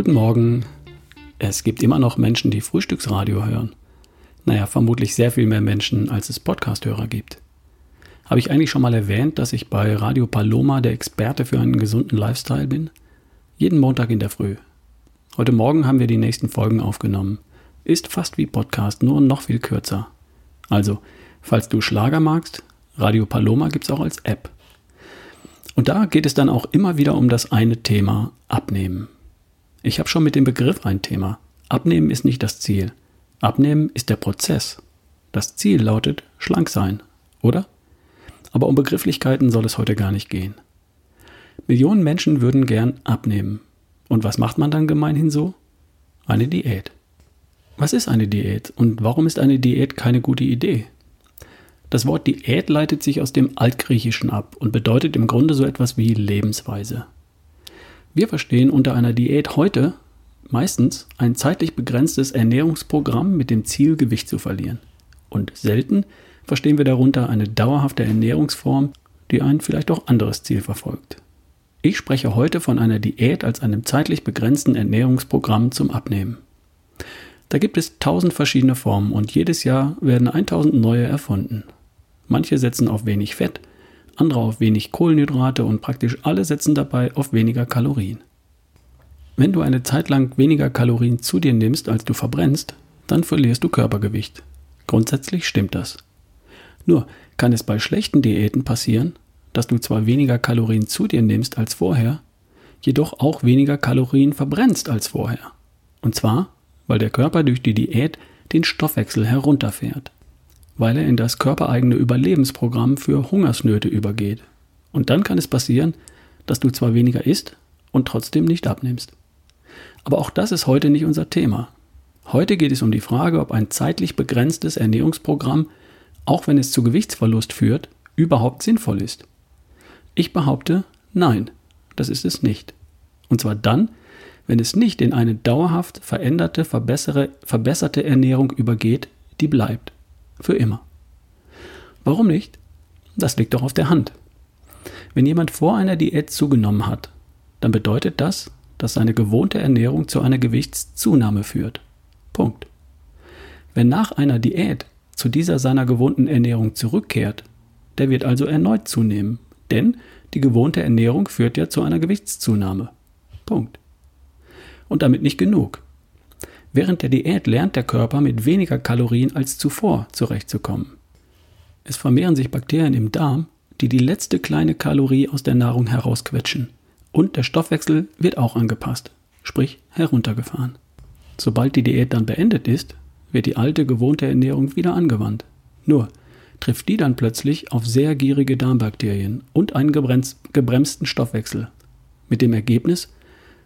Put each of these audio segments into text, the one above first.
Guten Morgen. Es gibt immer noch Menschen, die Frühstücksradio hören. Naja, vermutlich sehr viel mehr Menschen, als es Podcasthörer gibt. Habe ich eigentlich schon mal erwähnt, dass ich bei Radio Paloma der Experte für einen gesunden Lifestyle bin? Jeden Montag in der Früh. Heute Morgen haben wir die nächsten Folgen aufgenommen. Ist fast wie Podcast, nur noch viel kürzer. Also, falls du Schlager magst, Radio Paloma gibt es auch als App. Und da geht es dann auch immer wieder um das eine Thema Abnehmen. Ich habe schon mit dem Begriff ein Thema. Abnehmen ist nicht das Ziel. Abnehmen ist der Prozess. Das Ziel lautet schlank sein, oder? Aber um Begrifflichkeiten soll es heute gar nicht gehen. Millionen Menschen würden gern abnehmen. Und was macht man dann gemeinhin so? Eine Diät. Was ist eine Diät und warum ist eine Diät keine gute Idee? Das Wort Diät leitet sich aus dem Altgriechischen ab und bedeutet im Grunde so etwas wie Lebensweise. Wir verstehen unter einer Diät heute meistens ein zeitlich begrenztes Ernährungsprogramm mit dem Ziel, Gewicht zu verlieren. Und selten verstehen wir darunter eine dauerhafte Ernährungsform, die ein vielleicht auch anderes Ziel verfolgt. Ich spreche heute von einer Diät als einem zeitlich begrenzten Ernährungsprogramm zum Abnehmen. Da gibt es tausend verschiedene Formen und jedes Jahr werden 1000 neue erfunden. Manche setzen auf wenig Fett, andere auf wenig Kohlenhydrate und praktisch alle setzen dabei auf weniger Kalorien. Wenn du eine Zeit lang weniger Kalorien zu dir nimmst, als du verbrennst, dann verlierst du Körpergewicht. Grundsätzlich stimmt das. Nur kann es bei schlechten Diäten passieren, dass du zwar weniger Kalorien zu dir nimmst als vorher, jedoch auch weniger Kalorien verbrennst als vorher. Und zwar, weil der Körper durch die Diät den Stoffwechsel herunterfährt weil er in das körpereigene Überlebensprogramm für Hungersnöte übergeht. Und dann kann es passieren, dass du zwar weniger isst und trotzdem nicht abnimmst. Aber auch das ist heute nicht unser Thema. Heute geht es um die Frage, ob ein zeitlich begrenztes Ernährungsprogramm, auch wenn es zu Gewichtsverlust führt, überhaupt sinnvoll ist. Ich behaupte, nein, das ist es nicht. Und zwar dann, wenn es nicht in eine dauerhaft veränderte, verbesserte Ernährung übergeht, die bleibt. Für immer. Warum nicht? Das liegt doch auf der Hand. Wenn jemand vor einer Diät zugenommen hat, dann bedeutet das, dass seine gewohnte Ernährung zu einer Gewichtszunahme führt. Punkt. Wenn nach einer Diät zu dieser seiner gewohnten Ernährung zurückkehrt, der wird also erneut zunehmen, denn die gewohnte Ernährung führt ja zu einer Gewichtszunahme. Punkt. Und damit nicht genug. Während der Diät lernt der Körper mit weniger Kalorien als zuvor zurechtzukommen. Es vermehren sich Bakterien im Darm, die die letzte kleine Kalorie aus der Nahrung herausquetschen. Und der Stoffwechsel wird auch angepasst, sprich heruntergefahren. Sobald die Diät dann beendet ist, wird die alte gewohnte Ernährung wieder angewandt. Nur trifft die dann plötzlich auf sehr gierige Darmbakterien und einen gebremsten Stoffwechsel. Mit dem Ergebnis,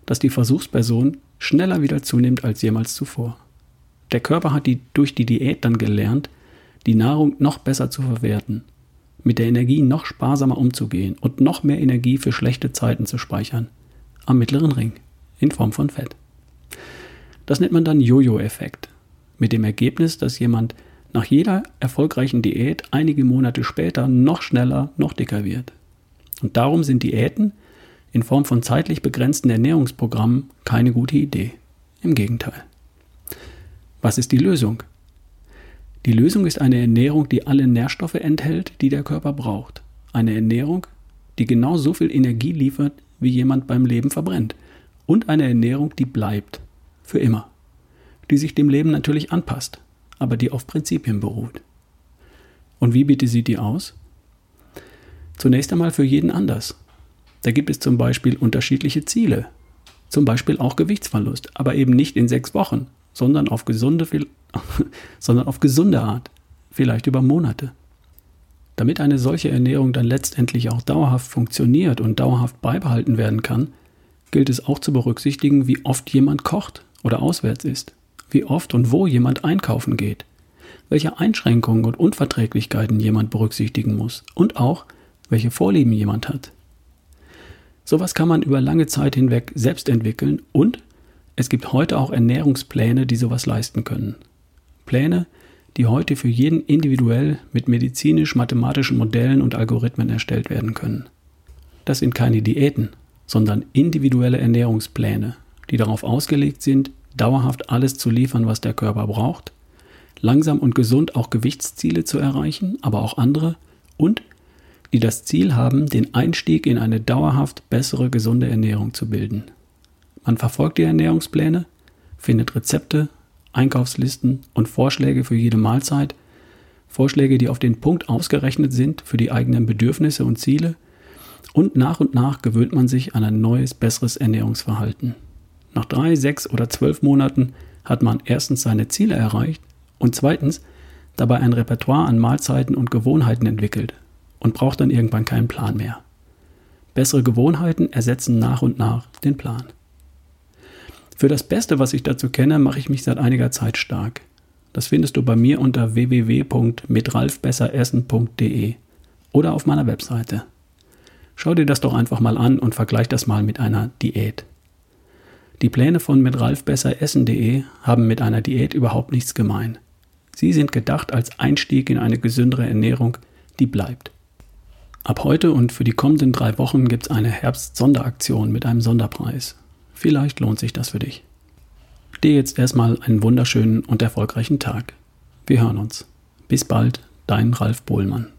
dass die Versuchsperson schneller wieder zunimmt als jemals zuvor. Der Körper hat die, durch die Diät dann gelernt, die Nahrung noch besser zu verwerten, mit der Energie noch sparsamer umzugehen und noch mehr Energie für schlechte Zeiten zu speichern. Am mittleren Ring, in Form von Fett. Das nennt man dann Jojo-Effekt, mit dem Ergebnis, dass jemand nach jeder erfolgreichen Diät einige Monate später noch schneller, noch dicker wird. Und darum sind Diäten in Form von zeitlich begrenzten Ernährungsprogrammen keine gute Idee. Im Gegenteil. Was ist die Lösung? Die Lösung ist eine Ernährung, die alle Nährstoffe enthält, die der Körper braucht. Eine Ernährung, die genau so viel Energie liefert, wie jemand beim Leben verbrennt. Und eine Ernährung, die bleibt. Für immer. Die sich dem Leben natürlich anpasst, aber die auf Prinzipien beruht. Und wie bitte sieht die aus? Zunächst einmal für jeden anders. Da gibt es zum Beispiel unterschiedliche Ziele. Zum Beispiel auch Gewichtsverlust, aber eben nicht in sechs Wochen, sondern auf gesunde, sondern auf gesunde Art, vielleicht über Monate. Damit eine solche Ernährung dann letztendlich auch dauerhaft funktioniert und dauerhaft beibehalten werden kann, gilt es auch zu berücksichtigen, wie oft jemand kocht oder auswärts ist, wie oft und wo jemand einkaufen geht, welche Einschränkungen und Unverträglichkeiten jemand berücksichtigen muss und auch, welche Vorlieben jemand hat. Sowas kann man über lange Zeit hinweg selbst entwickeln und es gibt heute auch Ernährungspläne, die sowas leisten können. Pläne, die heute für jeden individuell mit medizinisch-mathematischen Modellen und Algorithmen erstellt werden können. Das sind keine Diäten, sondern individuelle Ernährungspläne, die darauf ausgelegt sind, dauerhaft alles zu liefern, was der Körper braucht, langsam und gesund auch Gewichtsziele zu erreichen, aber auch andere und die das Ziel haben, den Einstieg in eine dauerhaft bessere gesunde Ernährung zu bilden. Man verfolgt die Ernährungspläne, findet Rezepte, Einkaufslisten und Vorschläge für jede Mahlzeit, Vorschläge, die auf den Punkt ausgerechnet sind für die eigenen Bedürfnisse und Ziele, und nach und nach gewöhnt man sich an ein neues, besseres Ernährungsverhalten. Nach drei, sechs oder zwölf Monaten hat man erstens seine Ziele erreicht und zweitens dabei ein Repertoire an Mahlzeiten und Gewohnheiten entwickelt und braucht dann irgendwann keinen Plan mehr. Bessere Gewohnheiten ersetzen nach und nach den Plan. Für das Beste, was ich dazu kenne, mache ich mich seit einiger Zeit stark. Das findest du bei mir unter www.mitralfbesseressen.de oder auf meiner Webseite. Schau dir das doch einfach mal an und vergleich das mal mit einer Diät. Die Pläne von mitralfbesseressen.de haben mit einer Diät überhaupt nichts gemein. Sie sind gedacht als Einstieg in eine gesündere Ernährung, die bleibt. Ab heute und für die kommenden drei Wochen gibt es eine Herbst-Sonderaktion mit einem Sonderpreis. Vielleicht lohnt sich das für dich. Dir jetzt erstmal einen wunderschönen und erfolgreichen Tag. Wir hören uns. Bis bald, dein Ralf Bohlmann.